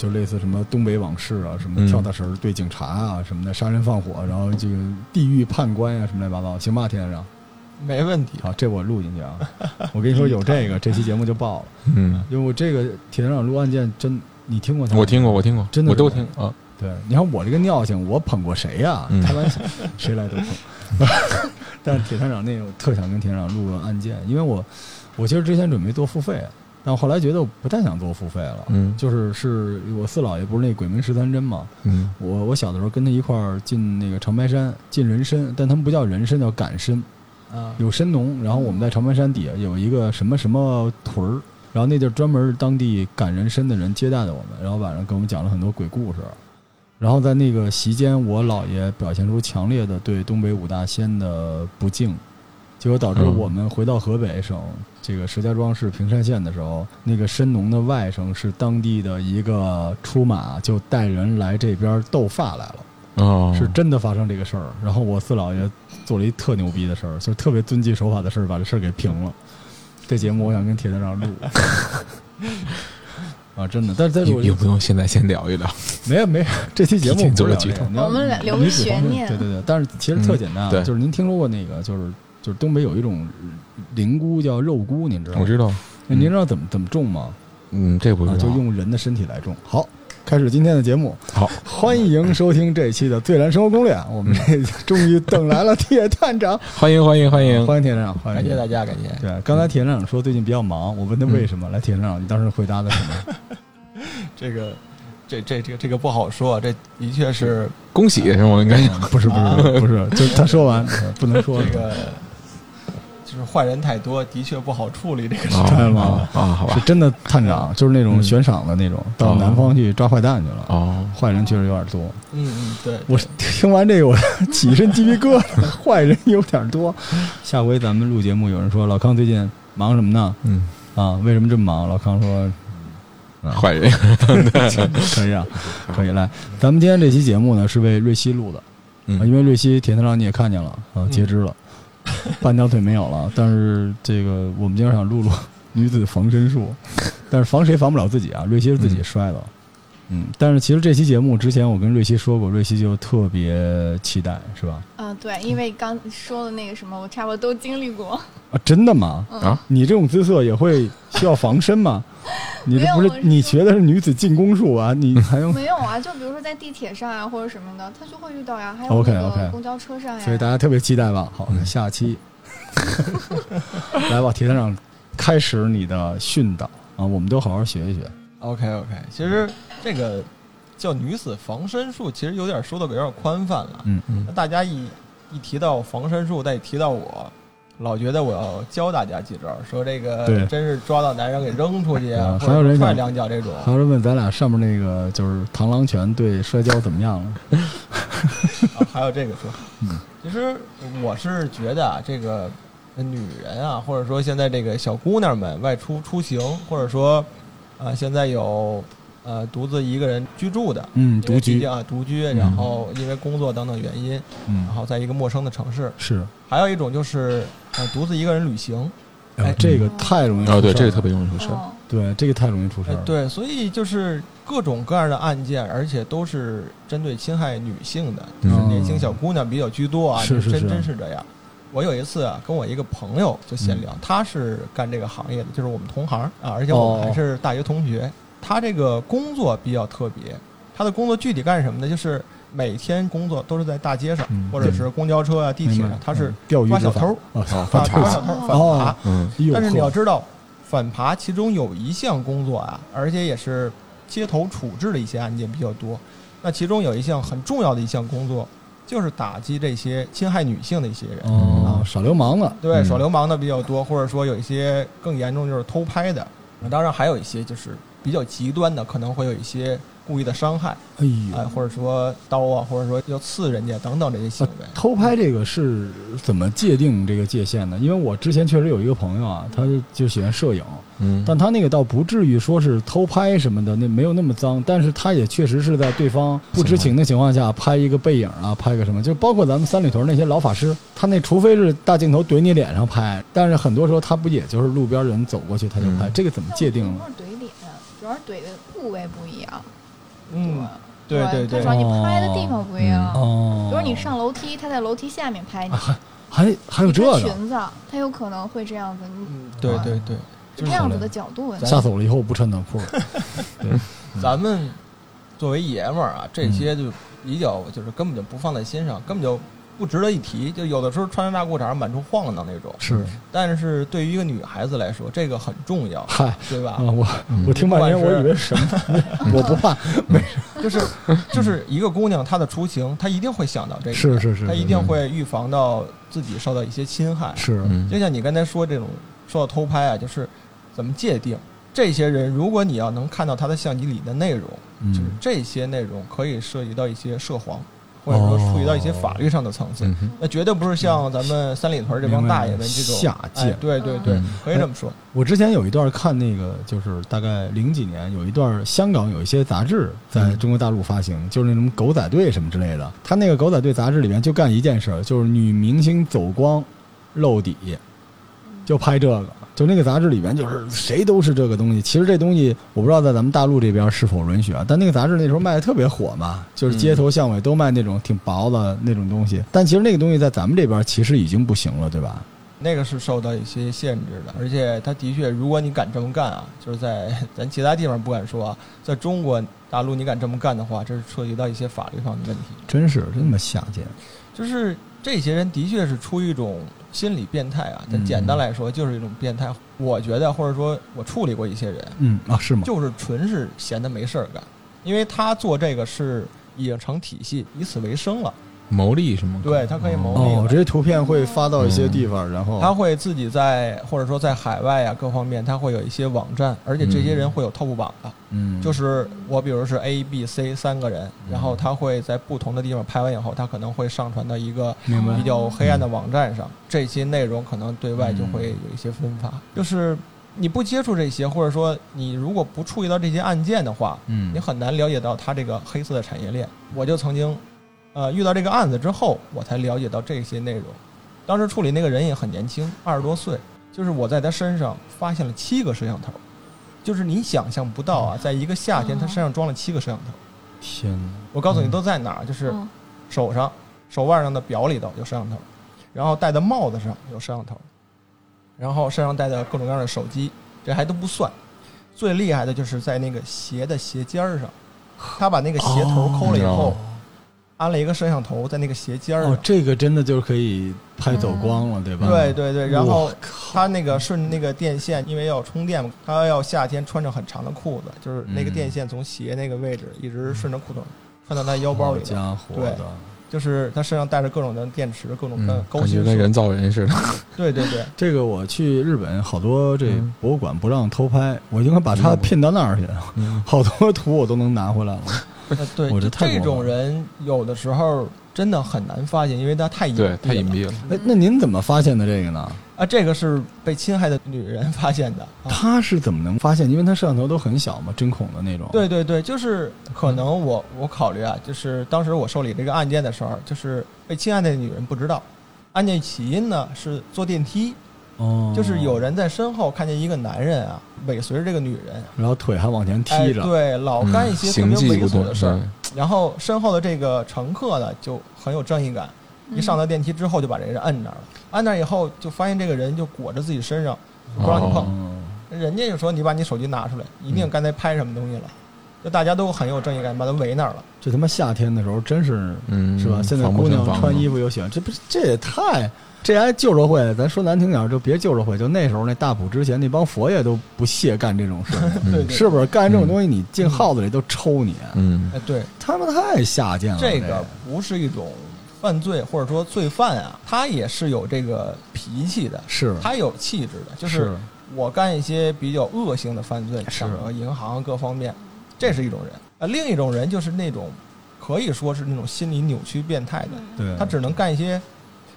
就类似什么东北往事啊，什么嗯跳大神对警察啊什么的，杀人放火，然后这个地狱判官啊什么乱七八糟，行吧，田团长？没问题。好，这我录进去啊。我跟你说，有这个，这期节目就爆了，嗯，因为我这个铁团长录案件真，你听过他？我听过，我听过，真的我都是听啊。对，你看我这个尿性，我捧过谁呀、嗯开玩笑，谁来都捧。但是铁团长那个，我特想跟铁团长录个案件，因为我我其实之前准备做付费，但我后来觉得我不太想做付费了。嗯就是是我四姥爷不是那鬼门十三针嘛，嗯我我小的时候跟他一块儿进那个长白山进人参，但他们不叫人参，叫赶参，啊，有参农。然后我们在长白山底下有一个什么什么屯儿，然后那地儿专门当地赶人参的人接待的我们，然后晚上给我们讲了很多鬼故事。然后在那个席间，我姥爷表现出强烈的对东北五大仙的不敬，结果导致嗯我们回到河北省这个石家庄市平山县的时候，那个申农的外甥是当地的一个出马就带人来这边斗发来了。哦，是真的发生这个事儿。然后我四姥爷做了一特牛逼的事儿，就特别遵纪守法的事儿，把这事儿给平了。这节目我想跟铁团长录。啊，真的，但是在我有有不用现在先聊一聊？没有没有，这期节目做了剧透这个我们俩留悬念对对对，但是其实特简单啊，嗯对就是您听说过那个，就是就是东北有一种灵菇叫肉菇，您知道吗？我知道，那您知道怎么怎么种吗？嗯，这不啊，就知道。用人的身体来种。好，开始今天的节目。好，欢迎收听这一期的《最燃生活攻略》。我们这 终于等来了铁探长，欢迎欢迎欢迎！欢迎铁探长，欢迎感谢大家，感谢。对，刚才铁探长说最近比较忙，我问他为什么，来，铁探长，你当时回答的什么？这个，这这这个这个不好说，这的确是恭喜是吗？应该嗯不是不是不是，就他说完不能说这个，就是坏人太多，的确不好处理这个事。啊看见吗啊，好吧，是真的探长，就是那种嗯悬赏的那种，到南方去抓坏蛋去了。哦，坏人确实有点多，嗯嗯，对，我听完这个我 起一身鸡皮疙瘩，坏人有点多。下回咱们录节目，有人说老康最近忙什么呢？嗯，啊，为什么这么忙？老康说坏人，可以啊，可以来。咱们今天这期节目呢是为瑞希录的，因为瑞希铁探长你也看见了啊，截肢了，半条腿没有了。但是这个我们今天想录录女子防身术，但是防谁防不了自己啊？瑞希是自己摔的。嗯，但是其实这期节目之前我跟瑞希说过，瑞希就特别期待，是吧？嗯，对，因为刚说的那个什么，我差不多都经历过。啊，真的吗？嗯啊你这种姿色也会需要防身吗？你这不是你学的是女子进攻术啊？你 还用？没有啊，就比如说在地铁上啊，或者什么的，他就会遇到呀。还有 OK，OK 公交车上呀。所以大家特别期待吧。好，嗯下期来吧，铁探长，开始你的训导啊，我们都好好学一学。OK OK，其实这个叫女子防身术，其实有点说的有点宽泛了。嗯嗯那大家一一提到防身术，再一提到我，老觉得我要教大家几招，说这个对真是抓到男人给扔出去啊踹还有人踹两脚这种。还有人问咱俩上面那个就是螳螂拳对摔跤怎么样了？啊，还有这个说，嗯其实我是觉得啊，这个女人啊，或者说现在这个小姑娘们外出出行，或者说啊，现在有呃独自一个人居住的，嗯，独居，啊独居，嗯。然后因为工作等等原因，嗯。然，后在一个陌生的城市，是，还有一种就是呃独自一个人旅行，哎这个太容易出事哦，对，儿了。这个特别容易出事儿。嗯，对，这个太容易出事儿对，所以就是各种各样的案件，而且都是针对侵害女性的，就是嗯年轻小姑娘比较居多啊，真是是是。真是这样。我有一次啊，跟我一个朋友就闲嗯。聊，他是干这个行业的，就是我们同行啊，而且我们哦。还是大学同学。他这个工作比较特别，他的工作具体干什么呢？就是每天工作都是在大街上，嗯或者是公交车啊、地铁上，他是嗯钓鱼抓小偷，啊抓小偷反哦扒。但是你要知道，反扒其中有一项工作啊，而且也是街头处置的一些案件比较多。那其中有一项很重要的一项工作，就是打击这些侵害女性的一些人。哦，耍流氓的，对，嗯耍流氓的比较多，或者说有一些更严重就是偷拍的。当然还有一些就是比较极端的，可能会有一些故意的伤害，哎哎，或者说刀啊，或者说要刺人家等等这些行为。偷拍这个是怎么界定这个界限呢？因为我之前确实有一个朋友啊，他就喜欢摄影，嗯，但他那个倒不至于说是偷拍什么的，那没有那么脏。但是他也确实是在对方不知情的情况下拍一个背影啊，拍个什么，就包括咱们三里屯那些老法师，他那除非是大镜头怼你脸上拍，但是很多时候他不也就是路边人走过去他就拍，嗯这个怎么界定呢？主要是怼的部位不一样。嗯，对对对它主要你拍的地方不一样。哦，比如你上楼梯，他在楼梯下面拍你，还还有这个裙子，他有可能会这样子。嗯，对对对，是这样子的角度。吓死我了！以后我不穿短裤。对，咱们作为爷们儿啊，这些就比较就是根本就不放在心上，根本就。不值得一提，就有的时候穿着大裤衩满处晃荡那种。是，但是对于一个女孩子来说，这个很重要，嗨，对吧？我我听半天，我以为什么？我不怕，没事。就是就是一个姑娘，她的出行，她一定会想到这个，是是是，她一定会预防到自己受到一些侵害。是，就像你刚才说这种说到偷拍啊，就是怎么界定这些人？如果你要能看到他的相机里的内容，就是这些内容可以涉及到一些涉黄。或者说触及到一些法律上的层次，那绝对不是像咱们三里屯这帮大爷们这种下贱。对对对，可以这么说。我之前有一段看那个，就是大概零几年有一段香港有一些杂志在中国大陆发行，就是那种狗仔队什么之类的。他那个狗仔队杂志里面就干一件事，就是女明星走光露底，就拍这个。就那个杂志里边，就是谁都是这个东西。其实这东西我不知道在咱们大陆这边是否允许啊。但那个杂志那时候卖的特别火嘛，就是街头巷尾都卖那种挺薄的那种东西。但其实那个东西在咱们这边其实已经不行了，对吧？那个是受到一些限制的，而且他的确，如果你敢这么干啊，就是在 咱其他地方不敢说啊，在中国大陆你敢这么干的话，这是涉及到一些法律上的问题。真是真他妈下贱！就是这些人的确是出于一种。心理变态啊，但简单来说就是一种变态。我觉得，或者说我处理过一些人，嗯啊，是吗？就是纯是闲的没事儿干，因为他做这个是已经成体系，以此为生了。牟利是吗？对他可以牟利。哦，这些图片会发到一些地方，然后他会自己在或者说在海外啊各方面，他会有一些网站，而且这些人会有 top 榜的。嗯，就是我比如是 A、B、C 三个人，然后他会在不同的地方拍完以后，他可能会上传到一个比较黑暗的网站上，这些内容可能对外就会有一些分发。就是你不接触这些，或者说你如果不触及到这些案件的话，嗯，你很难了解到他这个黑色的产业链。我就曾经。呃，遇到这个案子之后，我才了解到这些内容。当时处理那个人也很年轻，二十多岁。就是我在他身上发现了七个摄像头，就是你想象不到啊，在一个夏天，他身上装了七个摄像头。天哪！我告诉你都在哪儿，就是手上、手腕上的表里头有摄像头，然后戴的帽子上有摄像头，然后身上戴的各种各样的手机，这还都不算。最厉害的就是在那个鞋的鞋尖儿上，他把那个鞋头抠了以后。安了一个摄像头在那个鞋尖儿哦，这个真的就是可以拍走光了，对吧？对对对，然后他那个顺那个电线，因为要充电嘛，他要夏天穿着很长的裤子，就是那个电线从鞋那个位置一直顺着裤腿穿到他腰包里。家伙，对，就是他身上带着各种的电池，各种的高兴。跟人造人似的。对 对对，这个我去日本好多这博物馆不让偷拍，我应该把它骗到那儿去，好多图我都能拿回来了。对，就这种人有的时候真的很难发现，因为他太隐对太隐蔽了。哎，那您怎么发现的这个呢？啊，这个是被侵害的女人发现的。他是怎么能发现？因为他摄像头都很小嘛，针孔的那种。对对对，就是可能我我考虑啊，就是当时我受理这个案件的时候，就是被侵害的女人不知道，案件起因呢是坐电梯。哦，就是有人在身后看见一个男人啊，尾随着这个女人，然后腿还往前踢着，对，老干一些特别猥琐的事儿。然后身后的这个乘客呢，就很有正义感，一上到电梯之后就把这个人摁那儿了。摁那儿以后，就发现这个人就裹着自己身上，不让你碰。人家就说你把你手机拿出来，一定刚才拍什么东西了。就大家都很有正义感，把他围那儿了。这他妈夏天的时候真是，嗯是吧？现在姑娘穿衣服又喜欢，这不是这也太。这还旧社会，咱说难听点就别旧社会。就那时候那大普之前那帮佛爷都不屑干这种事，是不是？干这种东西你进号子里都抽你。嗯，哎，对，他们太下贱了。这个不是一种犯罪或者说罪犯啊，他也是有这个脾气的，是他有气质的。就是我干一些比较恶性的犯罪，抢个银行各方面，这是一种人。啊，另一种人就是那种可以说是那种心理扭曲变态的，对他只能干一些。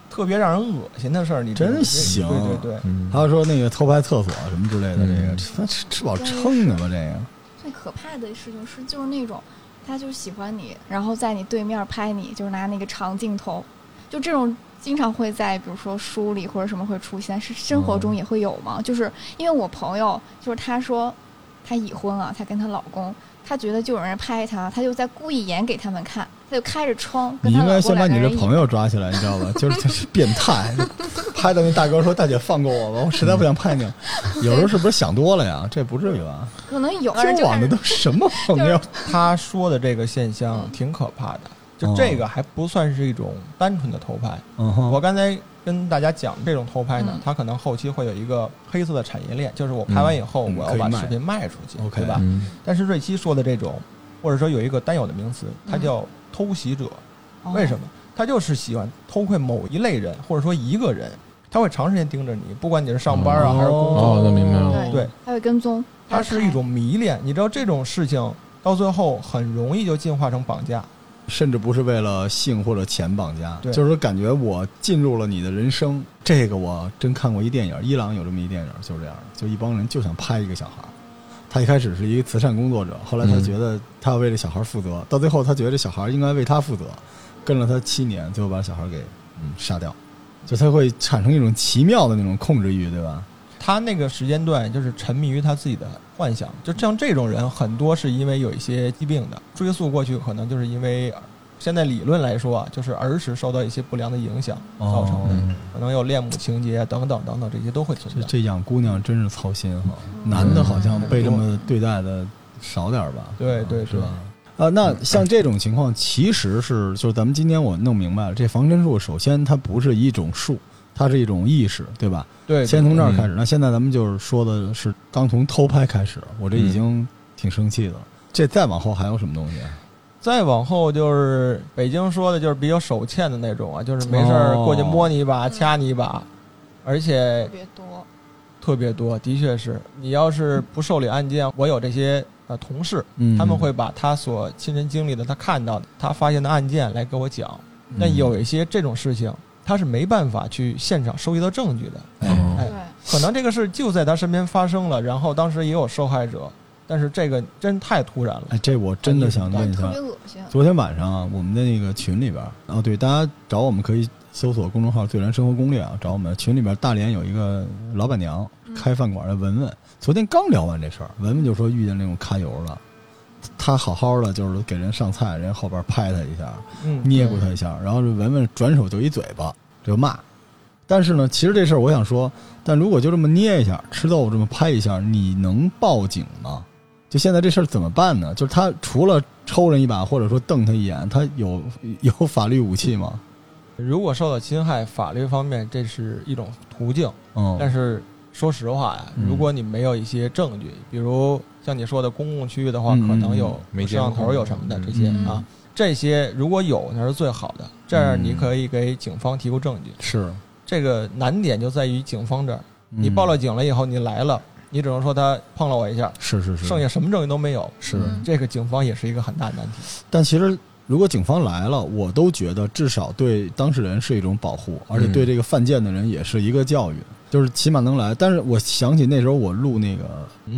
特别让人恶心的事儿，你真行。对对对，还有说那个偷拍厕所什么之类的，这个吃吃饱撑的吧？这个最可怕的事情是，就是那种他就喜欢你，然后在你对面拍你，就是拿那个长镜头，就这种经常会在比如说书里或者什么会出现，是生活中也会有吗？就是因为我朋友，就是他说她已婚了，她跟她老公，她觉得就有人拍他，他就在故意演给他们看，他就开着窗跟你应该先把你这朋友抓起来，你知道吧？就是就是变态，拍的那大哥说：“大姐放过我吧，我实在不想拍你了。” 有时候是不是想多了呀？这不至于吧？可能有交人就往的都什么朋友？他说的这个现象挺可怕的，就这个还不算是一种单纯的偷拍。嗯，我刚才跟大家讲，这种偷拍呢嗯，它可能后期会有一个黑色的产业链，就是我拍完以后，嗯我要把视频卖出去对吧？嗯但是瑞希说的这种，或者说有一个单有的名词，它叫偷袭者。为什么？么？他就是喜欢偷窥某一类人，或者说一个人，他会长时间盯着你，不管你是上班啊、哦还是工作，哦那明白了对对，还会跟踪，还会它是一种迷恋。你知道这种事情到最后很容易就进化成绑架。甚至不是为了性或者钱绑架，就是说感觉我进入了你的人生。这个我真看过一电影，伊朗有这么一电影，就是这样，就一帮人就想拍一个小孩。他一开始是一个慈善工作者，后来他嗯觉得他要为这小孩负责，到最后他觉得这小孩应该为他负责，跟了他七年，最后把小孩给嗯杀掉，就他会产生一种奇妙的那种控制欲，对吧？他那个时间段就是沉迷于他自己的幻想，就像这种人很多是因为有一些疾病的，追溯过去可能就是因为现在理论来说啊，就是儿时受到一些不良的影响造成的，嗯可能有恋母情节等等等等，这些都会存在。这这养姑娘真是操心哈，嗯男的好像被这么对待的少点儿吧？对对是吧？啊，那像这种情况，其实是就是咱们今天我弄明白了，这防身术首先它不是一种术，它是一种意识，对吧？对，先从这儿嗯开始。那现在咱们就是说的是刚从偷拍开始，我这已经挺生气的了。这再往后还有什么东西？啊再往后就是北京说的，就是比较手欠的那种啊，就是没事儿哦过去摸你一把、掐你一把，而且特别多。特别多，的确是你要是不受理案件，我有这些呃同事，嗯，他们会把他所亲身经历的、他看到的、他发现的案件来给我讲。嗯，但有一些这种事情，他是没办法去现场收集到证据的。哦哎，可能这个事就在他身边发生了，然后当时也有受害者，但是这个真太突然了。哎，这我真的想问一下特别，恶心。昨天晚上啊，我们的那个群里边儿，哦，对，大家找我们可以搜索公众号“最燃生活攻略”啊，找我们群里边大连有一个老板娘嗯开饭馆的文文，昨天刚聊完这事儿，文文就说遇见那种揩油了，他好好的就是给人上菜，人家后边拍他一下，嗯，捏过他一下，然后这文文转手就一嘴巴就骂。但是呢，其实这事儿我想说，但如果就这么捏一下，吃豆腐这么拍一下，你能报警吗？就现在这事儿怎么办呢？就是他除了抽人一把，或者说瞪他一眼，他有 有法律武器吗？如果受到侵害，法律方面这是一种途径，嗯，但是说实话呀，嗯如果你没有一些证据，比如像你说的公共区域的话，嗯可能有摄像头有什么的这些嗯啊，这些如果有那是最好的，这样嗯你可以给警方提供证据。是这个难点就在于警方这儿，你嗯报了警了以后，你来了，你只能说他碰了我一下，是是是，剩下什么证据都没有。是。嗯这个警方也是一个很大的难题。但其实如果警方来了，我都觉得至少对当事人是一种保护，而且对这个犯贱的人也是一个教育，就是起码能来。但是我想起那时候我录那个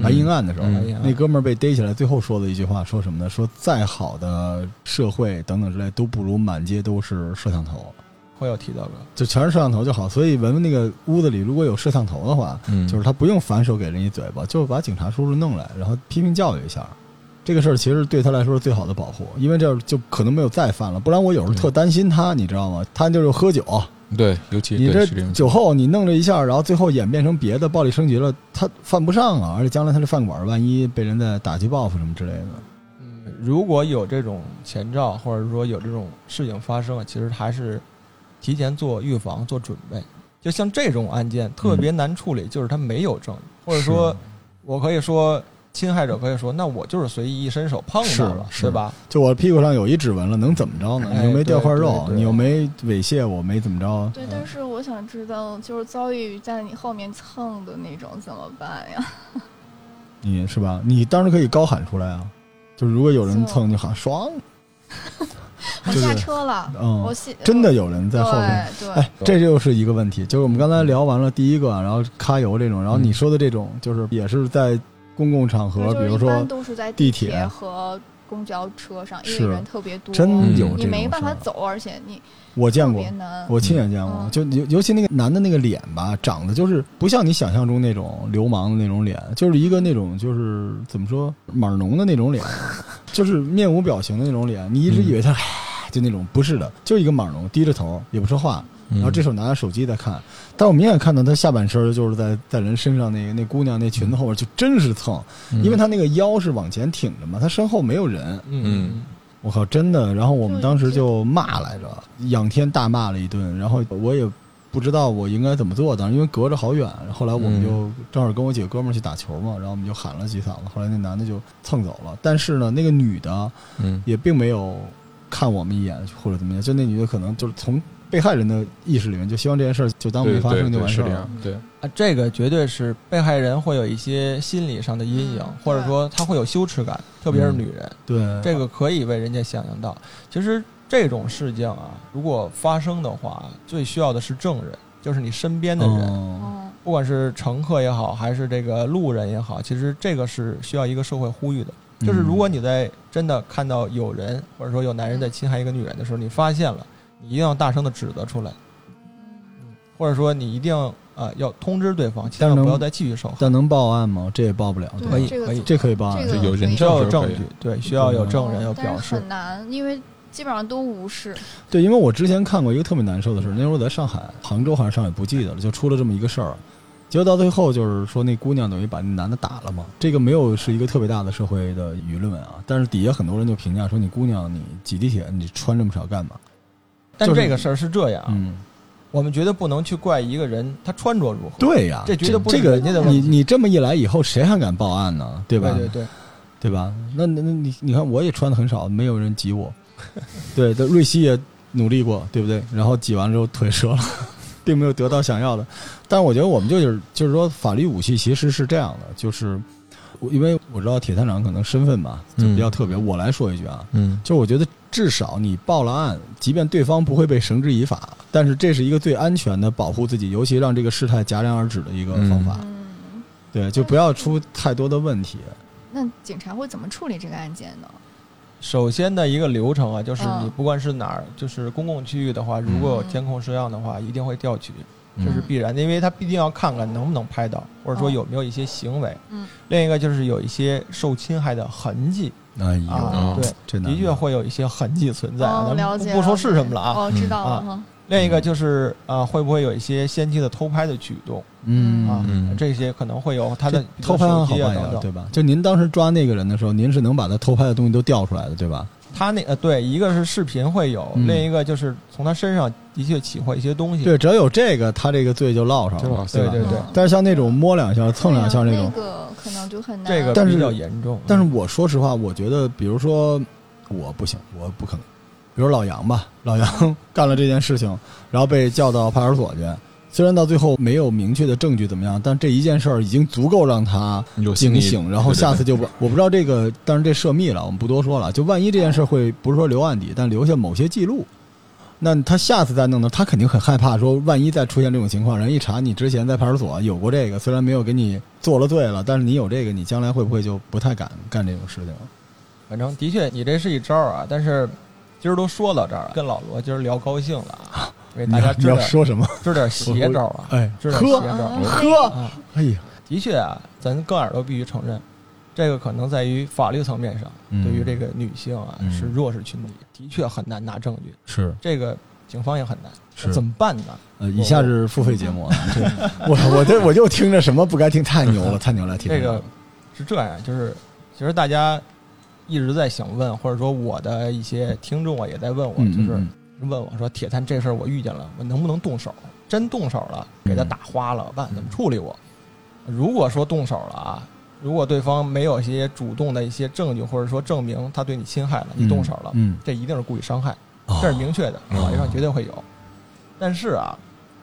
白鹰案的时候，那哥们儿被逮起来，最后说的一句话说什么呢？说再好的社会等等之类都不如满街都是摄像头，会有提到过，就全是摄像头就好。所以文文那个屋子里如果有摄像头的话，嗯，就是他不用反手给人一嘴巴，就把警察叔叔弄来，然后批评教育一下。这个事儿其实对他来说是最好的保护，因为这样就可能没有再犯了。不然我有时候特担心他，你知道吗？他就是喝酒，对，尤其你这酒后你弄了一下，然后最后演变成别的暴力升级了，他犯不上啊。而且将来他的饭馆万一被人再打击报复什么之类的，嗯，如果有这种前兆，或者说有这种事情发生，其实还是提前做预防、做准备。就像这种案件特别难处理，就是他没有证据，或者说，我可以说侵害者可以说，那我就是随意一伸手碰到了，是吧？就我屁股上有一指纹了，能怎么着呢？哎你又没掉块肉，你又没猥亵我，没怎么着。对，但是我想知道，就是遭遇在你后面蹭的那种怎么办呀？你是吧？你当时可以高喊出来啊！就是如果有人蹭，你喊爽。我下车了，嗯我下真的有人在后面。对对，哎，这就是一个问题，就是我们刚才聊完了第一个，然后揩油这种，然后你说的这种，就是也是在公共场合，比如说都是在地铁铁和公交车上，因为人特别多，真嗯有这种你没办法走，而且你我见过。我亲眼见过，嗯就尤尤其那个男的那个脸吧，长得就是不像你想象中那种流氓的那种脸，就是一个那种就是怎么说码农的那种脸，就是面无表情的那种脸，你一直以为他、哎就那种，不是的，就一个码农，低着头也不说话，嗯然后这手拿着手机在看，但我明显看到他下半身就是在在人身上那个那姑娘那裙子后边就真是蹭，嗯因为他那个腰是往前挺着嘛，他身后没有人，嗯我靠，真的！然后我们当时就骂来着，仰天大骂了一顿。然后我也不知道我应该怎么做，当时因为隔着好远。后来我们就正好跟我几个哥们儿去打球嘛，然后我们就喊了几嗓子。后来那男的就蹭走了，但是呢，那个女的嗯也并没有看我们一眼或者怎么样，就那女的可能就是从被害人的意识里面就希望这件事儿就当没发生就完事儿了。对啊，这个绝对是被害人会有一些心理上的阴影，嗯或者说他会有羞耻感，特别是女人，对，这个可以为人家想象到。其实这种事情啊，如果发生的话，最需要的是证人，就是你身边的人，不管是乘客也好，还是这个路人也好，其实这个是需要一个社会呼吁的。就是如果你在真的看到有人或者说有男人在侵害一个女人的时候，你发现了，你一定要大声的指责出来，或者说你一定啊、要通知对方，千但是能万不要再继续受害。但能报案吗？这也报不了。对可以这个可以这可以报案这。个有人需要有证据，对，需要有证人有哦但是表示。很难，因为基本上都无视。对，因为我之前看过一个特别难受的事儿，那时候我在上海、杭州还是上海不记得了，就出了这么一个事儿。结果到最后就是说，那姑娘等于把那男的打了嘛。这个没有是一个特别大的社会的舆论啊，但是底下很多人就评价说，你姑娘你挤地铁你穿这么少干嘛？就是但这个事儿是这样啊，嗯，我们绝对不能去怪一个人他穿着如何。对呀，这绝对不是这个人家的问题你你这么一来以后，谁还敢报案呢？对吧？对对对，对吧？那那那你你看，我也穿的很少，没有人挤我。对，的瑞希也努力过，对不对？然后挤完之后腿折了，并没有得到想要的。但是我觉得我们就是就是说，法律武器其实是这样的，就是我因为我知道铁探长可能身份吧就比较特别，我来说一句啊，嗯就我觉得至少你报了案，即便对方不会被绳之以法，但是这是一个最安全的保护自己，尤其让这个事态戛然而止的一个方法。嗯，对，就不要出太多的问题。那警察会怎么处理这个案件呢？首先的一个流程啊，就是嗯你不管是哪儿，就是公共区域的话，如果有监控摄像的话，一定会调取，这是必然的，因为他必定要看看能不能拍到，或者说有没有一些行为。嗯，另一个就是有一些受侵害的痕迹哎呦，啊嗯，对，真的的确会有一些痕迹存在，哦，咱了解们不不说是什么了啊。哦，知道了啊哈。另一个就是啊，会不会有一些先期的偷拍的举动嗯啊嗯？这些可能会有他的这偷拍好办呀机啊等，等。对吧？就您当时抓那个人的时候，您是能把他偷拍的东西都调出来的，对吧？他那呃，对，一个是视频会有，嗯另一个就是从他身上的确起获一些东西。对，只要有这个，他这个罪就落上了对对对嗯但是像那种摸两下、蹭两下对呀那种，那个可能就很难。这个但是比较严重。但是我说实话，我觉得，比如说我不行，我不可能。比如老杨吧，老杨 干了这件事情，然后被叫到派出所去。虽然到最后没有明确的证据怎么样，但这一件事儿已经足够让他有心理惊醒，然后下次就不，我不知道这个，但是这涉密了，我们不多说了。就万一这件事会不是说留案底，但留下某些记录，那他下次再弄呢，他肯定很害怕，说万一再出现这种情况，人一查你之前在派出所有过这个，虽然没有给你做了罪了，但是你有这个，你将来会不会就不太敢干这种事情了？反正的确，你这是一招啊。但是今儿都说到这儿了，跟老罗今儿聊高兴了啊，给大家你要支点说什么？支点邪招啊，哎，支点邪招嗯喝，啊。哎呀，的确啊，咱跟耳朵必须承认，这个可能在于法律层面上，嗯对于这个女性啊嗯是弱势群体，的确很难拿证据。是这个警方也很难，是怎么办呢？呃，以下是付费节目 我我这我就听着什么不该听，太牛了，太牛了，听这个是这样，就是其实大家一直在想问，或者说我的一些听众啊也在问我，嗯就是嗯问我说：“铁探这事儿我遇见了，我能不能动手？真动手了，给他嗯打花了，办怎么处理我？如果说动手了啊，如果对方没有一些主动的一些证据，或者说证明他对你侵害了，你动手了，嗯，这一定是故意伤害，哦这是明确的，哦法律上绝对会有。但是啊，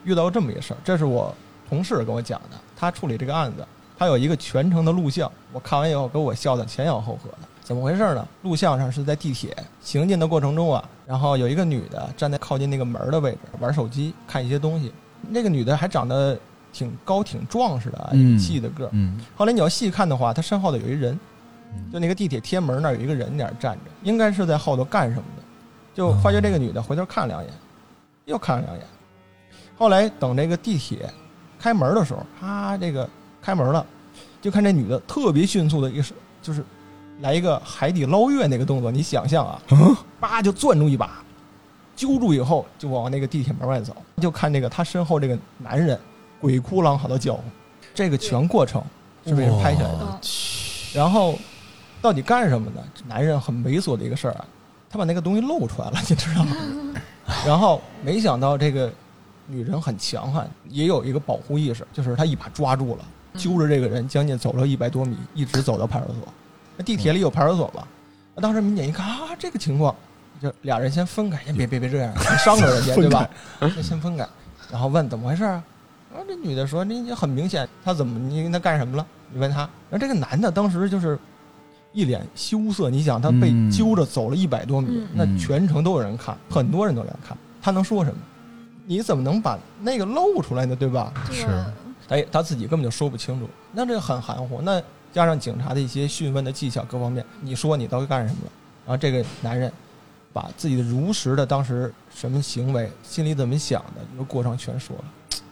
遇到这么一事儿，这是我同事跟我讲的，他处理这个案子，他有一个全程的录像，我看完以后给我笑得前仰后合的。怎么回事呢？录像上是在地铁行进的过程中啊，然后有一个女的站在靠近那个门的位置玩手机，看一些东西。那个女的还长得挺高挺壮实的一细的个儿。嗯后来你要细看的话，她身后的有一人，就那个地铁贴门那儿有一个人在那儿站着，应该是在后头干什么的。就发觉这个女的回头看了两眼，又看了两眼。后来等这个地铁开门的时候，啊，这个开门了，就看这女的特别迅速的一个就是来一个海底捞月那个动作，你想象啊，叭就攥住一把，揪住以后就往那个地铁门外走，就看那个他身后这个男人鬼哭狼嚎的叫唤，这个全过程是被人拍下来的。嗯然后到底干什么呢？男人很猥琐的一个事儿啊，他把那个东西露出来了，你知道吗？然后没想到这个女人很强悍，也有一个保护意识，就是她一把抓住了，揪着这个人，将近走了一百多米，一直走到派出所。那地铁里有派出所吧？那当时民警一看啊，这个情况，就俩人先分开，先别别别这样，你伤着人家 对吧？那先分开，然后问怎么回事啊？然后这女的说：“你很明显，他怎么你跟他干什么了？你问他。”然后这个男的当时就是一脸羞涩。你想，他被嗯揪着走了一百多米，嗯那全程都有人看，很多人都来看，他能说什么？你怎么能把那个露出来呢？对吧？是这个他也他自己根本就说不清楚，那这很含糊。那加上警察的一些讯问的技巧各方面，你说你到底干什么了？然后这个男人把自己的如实的当时什么行为、心里怎么想的一个过程全说了，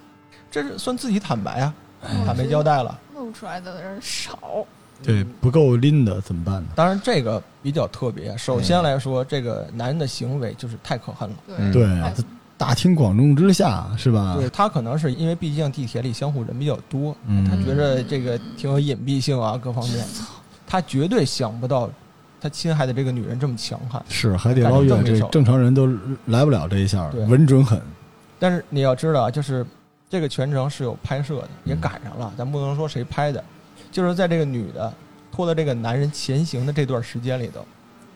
这是算自己坦白啊，坦白交代了。露出来的人少，对，不够拎的怎么办呢？当然这个比较特别，首先来说，这个男人的行为就是太可恨了。对大庭广众之下是吧？对他可能是因为毕竟地铁里相互人比较多，嗯。他觉得这个挺有隐蔽性啊，各方面，他绝对想不到他侵害的这个女人这么强悍。是海底捞月，这正常人都来不了这一下对，稳准狠。但是你要知道啊，就是这个全程是有拍摄的，也赶上了，咱不能说谁拍的，就是在这个女的拖着这个男人前行的这段时间里头，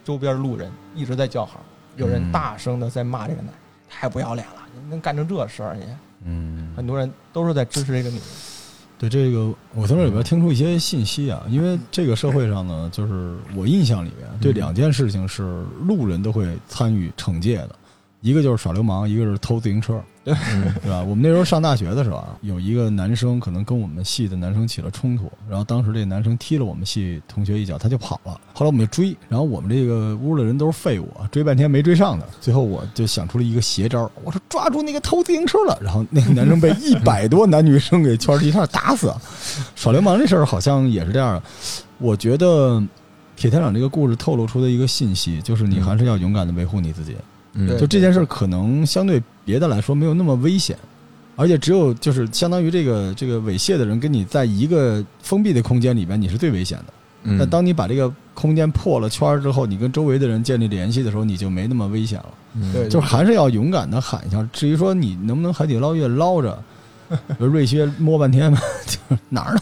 周边路人一直在叫好，有人嗯。大声的在骂这个男人，太不要脸了，你能干成这事儿，你嗯，很多人都是在支持这个女人。对这个，我从这里边听出一些信息啊，因为这个社会上呢，就是我印象里面对两件事情是路人都会参与惩戒的，一个就是耍流氓，一个是偷自行车，对对吧？我们那时候上大学的时候啊，有一个男生可能跟我们系的男生起了冲突，然后当时这男生踢了我们系同学一脚，他就跑了。后来我们就追，然后我们这个屋的人都是废物啊，追半天没追上的。最后我就想出了一个邪招，我说抓住那个偷自行车了，然后那个男生被一百多男女生给圈儿一下打死。耍流氓这事儿好像也是这样，我觉得。铁探长这个故事透露出的一个信息，就是你还是要勇敢的维护你自己。嗯对就这件事儿可能相对别的来说没有那么危险，而且只有就是相当于这个这个猥亵的人跟你在一个封闭的空间里边，你是最危险的。嗯但当你把这个空间破了圈儿之后，你跟周围的人建立联系的时候，你就没那么危险了。嗯对就是还是要勇敢的喊一下。至于说你能不能海底捞月捞着，瑞靴摸半天吧，就是哪儿呢？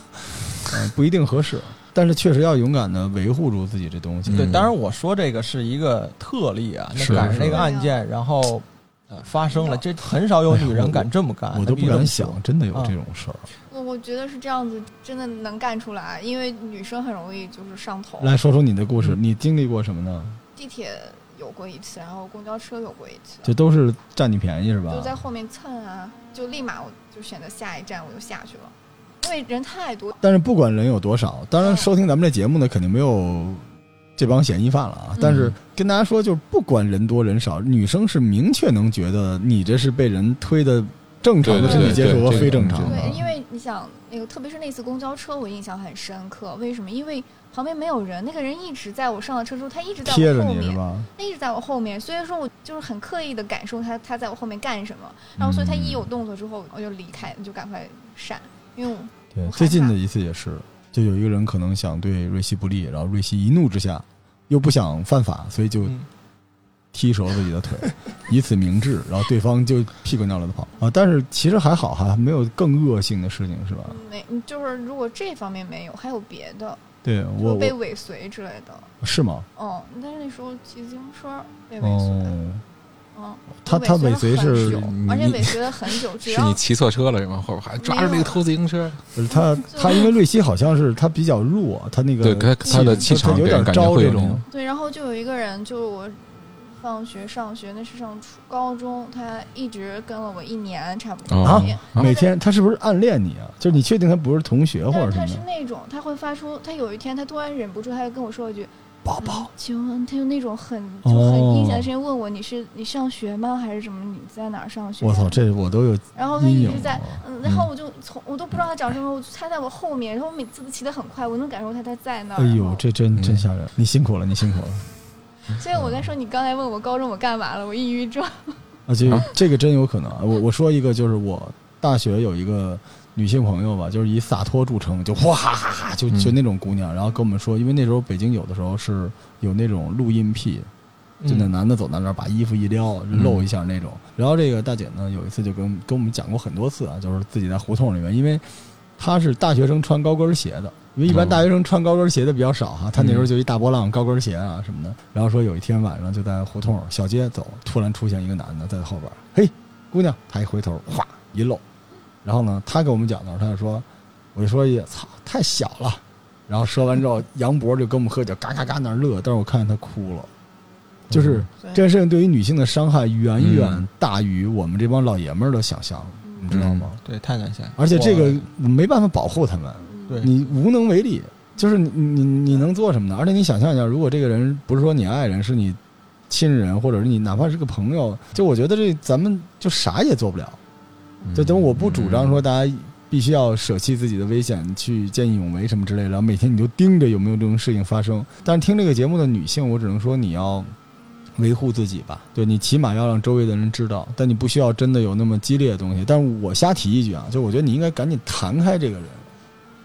嗯，不一定合适。但是确实要勇敢的维护住自己这东西。对，嗯当然我说这个是一个特例啊，那赶上那个案件，然后呃发生了，这很少有女人敢这么干，我都不敢想，真的有啊这种事儿。我我觉得是这样子，真的能干出来，因为女生很容易就是上头。来说说你的故事，嗯你经历过什么呢？地铁有过一次，然后公交车有过一次，这都是占你便宜是吧就？在后面蹭啊，就立马我就选择下一站我就下去了，因为人太多。但是不管人有多少，当然收听咱们这节目呢肯定没有这帮嫌疑犯了啊。但是跟大家说，就是不管人多人少，女生是明确能觉得你这是被人推的正常的身体接触和非正常的。对，因为你想那个，特别是那次公交车，我印象很深刻。为什么？因为旁边没有人，那个人一直在我上了车之后，他一直在我后面，你是吧？他一直在我后面。所以说我就是很刻意的感受他他在我后面干什么，然后所以他一有动作之后，我就离开，就赶快闪，因为我对最近的一次也是，就有一个人可能想对瑞希不利，然后瑞希一怒之下又不想犯法，所以就嗯踢折了自己的腿，以此明志，然后对方就屁滚尿流的跑啊。但是其实还好哈，没有更恶性的事情是吧？没就是如果这方面没有，还有别的，对我被尾随之类的。是吗？哦，但是那时候骑自行车被尾随，哦，嗯，他他尾随是尾随了很久而且尾随了很久，只要是你骑错车了是吗？后边还抓着那个偷自行车，不是他 他因为瑞希好像是他比较弱，他那个对他他的气场有点招这种种对，然后就有一个人，就我放学上学，那是上初高中，他一直跟了我一年差不多。啊每天他是不是暗恋你啊？就是你确定他不是同学或但是他是者什么的？那种，他会发出，他有一天他突然忍不住，他就跟我说一句宝宝，：“请问，他用那种很哦就很阴险的声音问我，你是你上学吗？还是什么？你在哪儿上学？”我操，这我都有然后他一直在，嗯，然后我就从我都不知道他长什么，我就他在我后面，然后我每次都骑得很快，我能感受他他在那儿。哎呦，这真嗯真吓人！你辛苦了，你辛苦了。所以我在说，你刚才问我高中我干嘛了，我抑郁症。啊，这个啊这个真有可能啊。我我说一个，就是我大学有一个女性朋友吧，就是以洒脱著称，就哇哈哈哈，就就嗯那种姑娘，然后跟我们说，因为那时候北京有的时候是有那种录音癖，就那嗯男的走到那儿把衣服一撩，露一下那种。然后这个大姐呢，有一次就跟跟我们讲过很多次啊，就是自己在胡同里面，因为她是大学生穿高跟鞋的，因为一般哦大学生穿高跟鞋的比较少哈、她那时候就一大波浪高跟鞋啊什么的。然后说有一天晚上就在胡同小街走，突然出现一个男的在后边，嘿，姑娘，她一回头，哗一露，然后呢，他给我们讲的时候，他就说，我就说也操，太小了。然后说完之后，杨博就跟我们喝酒，嘎嘎嘎那儿乐，但是我看见他哭了，就是这件事情对于女性的伤害远远嗯大于我们这帮老爷们儿的想象，你知道吗？对太难想，而且这个没办法保护他们，对你无能为力，就是你你你能做什么呢？而且你想象一下，如果这个人不是说你爱人，是你亲人，或者是你哪怕是个朋友，就我觉得这咱们就啥也做不了。就等我不主张说大家必须要舍弃自己的危险去见义勇为什么之类的，然后每天你就盯着有没有这种事情发生。但是听这个节目的女性，我只能说你要维护自己吧，对你起码要让周围的人知道，但你不需要真的有那么激烈的东西。但是我瞎提一句啊，就我觉得你应该赶紧弹开这个人。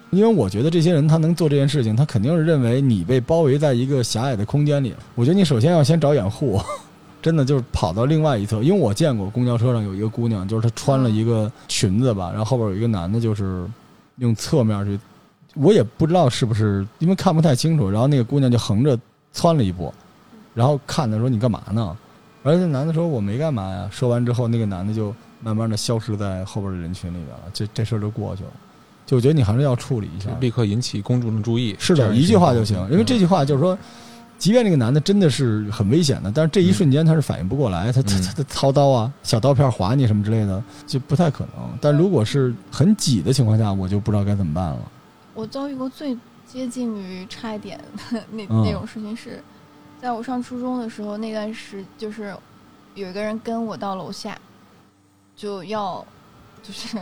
因为我觉得这些人他能做这件事情，他肯定是认为你被包围在一个狭隘的空间里。我觉得你首先要先找掩护，真的就是跑到另外一侧，因为我见过公交车上有一个姑娘，就是她穿了一个裙子吧，然后后边有一个男的，就是用侧面去，我也不知道是不是因为看不太清楚，然后那个姑娘就横着窜了一步，然后看他说你干嘛呢？而且那男的说我没干嘛呀。说完之后，那个男的就慢慢的消失在后边的人群里边了，这这事儿就过去了。就我觉得你还是要处理一下，立刻引起公众的注意。是的，一句话就行。因为这句话就是说，即便这个男的真的是很危险的，但是这一瞬间他是反应不过来，他他嗯他他操刀啊、小刀片划你什么之类的，就不太可能。但如果是很挤的情况下，我就不知道该怎么办了。我遭遇过最接近于差一点的那、嗯那种事情是，在我上初中的时候，那段时就是有一个人跟我到楼下，就要就是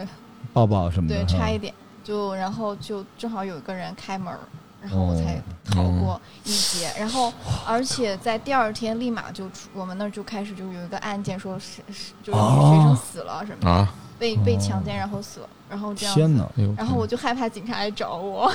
抱抱什么的，对差一点，就然后就正好有一个人开门儿，然后我哦才逃过一劫。然后而且在第二天立马就出我们那儿就开始就有一个案件说是是就是女学生死了什么的，啊，被被强奸然后死了，然后这样然后我就害怕警察来找我，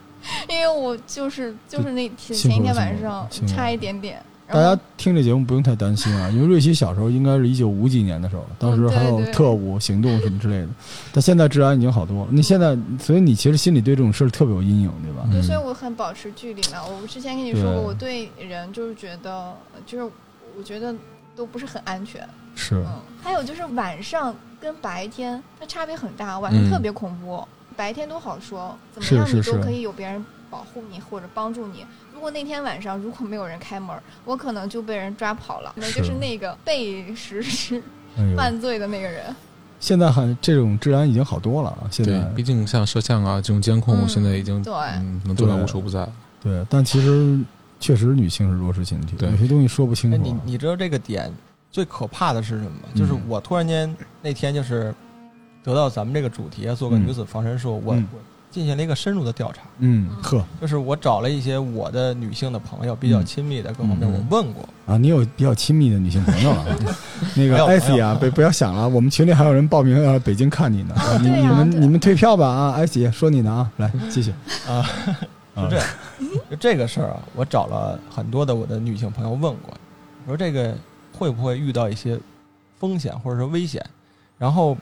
因为我就是就是那天前一天晚上差一点点，大家听这节目不用太担心啊，因为瑞希小时候应该是一九五几年的时候，当时还有特务行动什么之类的，但现在治安已经好多了。你现在，所以你其实心里对这种事儿特别有阴影，对吧？对，嗯所以我很保持距离嘛。我之前跟你说过，对我对人就是觉得，就是我觉得都不是很安全。是，嗯，还有就是晚上跟白天它差别很大，晚上嗯特别恐怖，白天都好说，怎么样你都可以有别人保护你或者帮助你。如果那天晚上如果没有人开门，我可能就被人抓跑了，那是就是那个被实施犯罪的那个人。现在还这种治安已经好多了啊！现在对，毕竟像摄像啊这种监控，嗯现在已经对嗯能做到无处不在。对，但其实确实女性是弱势群体，对有些东西说不清哎，楚你。你知道这个点最可怕的是什么吗？就是嗯我突然间那天就是得到咱们这个主题啊，做个嗯女子防身术，我嗯我进行了一个深入的调查，嗯，呵就是我找了一些我的女性的朋友，比较嗯亲密的各方面，嗯我问过，啊，你有比较亲密的女性朋友啊？那个艾希啊，别不要想了，我们群里还有人报名要来北京看你呢。啊你你们你们退票吧啊！艾希说你呢啊，来继续 啊，啊是这样，就这个事儿啊，我找了很多的我的女性朋友问过，我说这个会不会遇到一些风险或者说危险？然后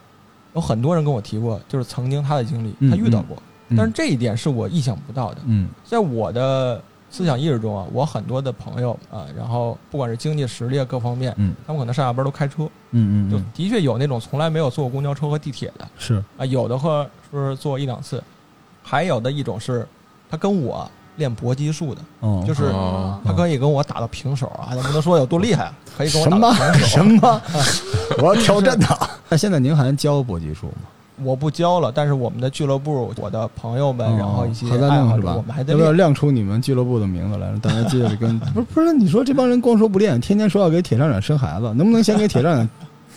有很多人跟我提过，就是曾经他的经历，嗯他遇到过，嗯但是这一点是我意想不到的。嗯在我的思想意识中啊，我很多的朋友啊，然后不管是经济实力啊各方面，嗯他们可能上下班都开车，嗯嗯嗯，就的确有那种从来没有坐过公交车和地铁的是啊，有的和是坐一两次，还有的一种是他跟我练搏击术的，哦，就是哦他可以跟我打到平手啊，咱不能说有多厉害啊，可以跟我打到平手。什么？我要挑战他。那现在您还教搏击术吗？我不教了，但是我们的俱乐部，我的朋友们，然后一些哦还在爱好是吧？我们还在要不要。亮出你们俱乐部的名字来，让大家接着跟？不 是不是，你说这帮人光说不练，天天说要给铁站长生孩子，能不能先给铁站长、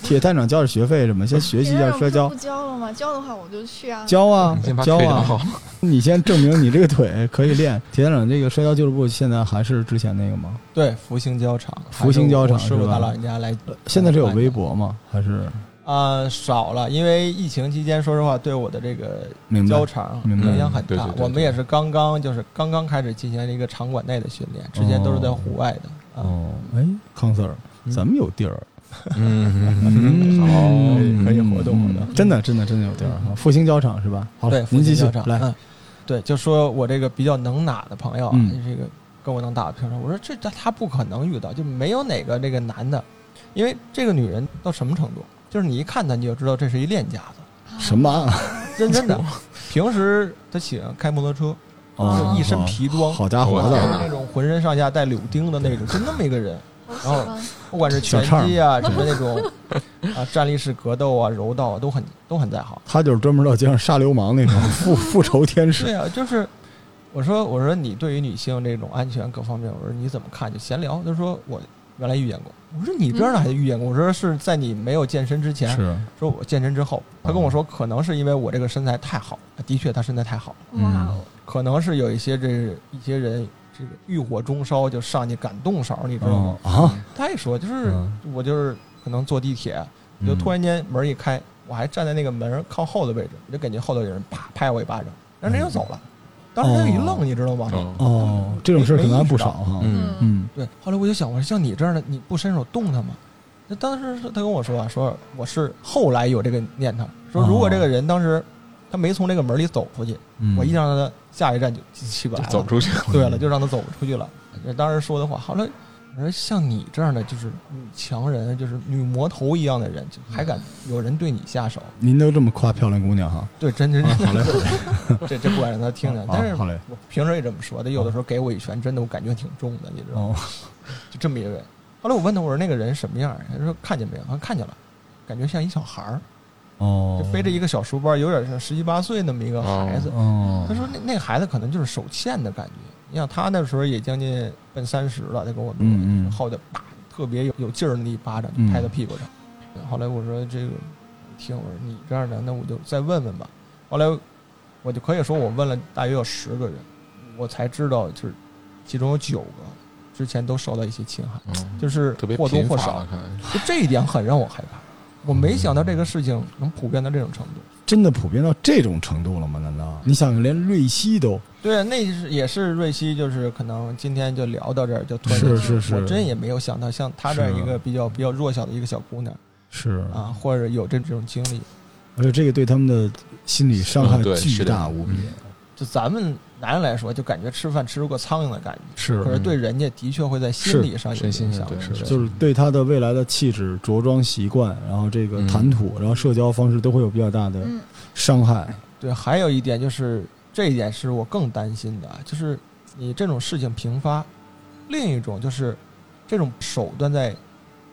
铁站长交点学费什么？先学习一下摔跤不，教了吗？教的话我就去啊。教啊你先把教啊！好。你先证明你这个腿可以练。铁站长这个摔跤俱乐部现在还是之前那个吗？对，福星胶场，福星胶场是吧老人家来现在是有微博吗？还是啊、少了，因为疫情期间，说实话，对我的这个明白胶场影响很大。对对。对我们也是刚刚就是刚刚开始进行了一个场馆内的训练，之前都是在户外的。啊，哦，哎，康 Sir，嗯。咱们有地儿，嗯，好，嗯。可以活动活动。嗯。真的真的真的有地儿啊！复兴交场是吧？好，对，您继续福星胶场来。嗯，对，就说我这个比较能打的朋友啊，嗯。这个跟我能打的平手，我说这他他不可能遇到，就没有哪个这个男的，因为这个女人到什么程度，就是你一看他你就知道这是一练家子，什么啊？真真的。平时他喜欢开摩托车，哦就一身皮装，好家伙我的，就是那种浑身上下带柳钉的那种，就那么一个人。然后。不管是拳击啊，什么那种啊，站立式格斗啊、柔道啊，都很都很在行。他就是专门到街上杀流氓那种复复仇天使对。啊，就是我说我说你对于女性这种安全各方面，我说你怎么看？就闲聊，他说我原来遇见过。我说你这样的还遇见过？我说是在你没有健身之前，是，说我健身之后。他跟我说，可能是因为我这个身材太好，的确他身材太好，嗯可能是有一些这一些人这个欲火中烧就上去敢动手，你知道吗？哦啊，他也说，就是、嗯我就是可能坐地铁，就突然间门一开，我还站在那个门靠后的位置，我就感觉后头有人啪拍我一巴掌，然后人就走了。当时他就一愣，你知道吗？哦哦，这种事儿可能还不少哈。嗯嗯对，后来我就想，我说像你这样的，你不伸手动他吗？那当时他跟我说啊，说我是后来有这个念头，说如果这个人当时他没从这个门里走出去，嗯，我一定让他下一站就起不来了，就走出去。对了，就让他走出去了。当时说的话，后来我说像你这样的就是女强人，就是女魔头一样的人，就还敢有人对你下手？您都这么夸漂亮姑娘哈？对，真真啊好嘞，这这不敢让他听见。好但是好嘞我平时也这么说，他有的时候给我一拳，真的我感觉挺重的，你知道吗？哦，就这么一位。后来我问他，我说那个人什么样？他说看见没有？他说看见了，感觉像一小孩儿，哦就，背着一个小书包，有点像十七八岁那么一个孩子。哦，他说那那个孩子可能就是手欠的感觉。你想他那时候也将近奔三十了，他跟我说，嗯嗯后头叭特别有有劲儿的那一巴掌就拍到屁股上。后来我说这个，听我说你这样的，那我就再问问吧。后来我就可以说我问了大约有十个人，我才知道就是其中有九个之前都受到一些侵害，嗯就是或多或少就这一点很让我害怕。我没想到这个事情能普遍到这种程度。真的普遍到这种程度了吗？难道？你想连瑞希都？对啊，那是也是瑞希，就是可能今天就聊到这儿就吞是进去是是。我真也没有想到像她这样一个比较比较弱小的一个小姑娘。是。啊，或者有这这种经历，而且这个对他们的心理伤害巨大无比。就咱们男人来说，就感觉吃饭吃出个苍蝇的感觉，是可是对人家的确会在心理上影响。对是就是对他的未来的气质、着装习惯，然后这个嗯谈吐，然后社交方式都会有比较大的嗯，伤害。对，还有一点就是这一点是我更担心的，啊，就是你这种事情频发，另一种就是这种手段在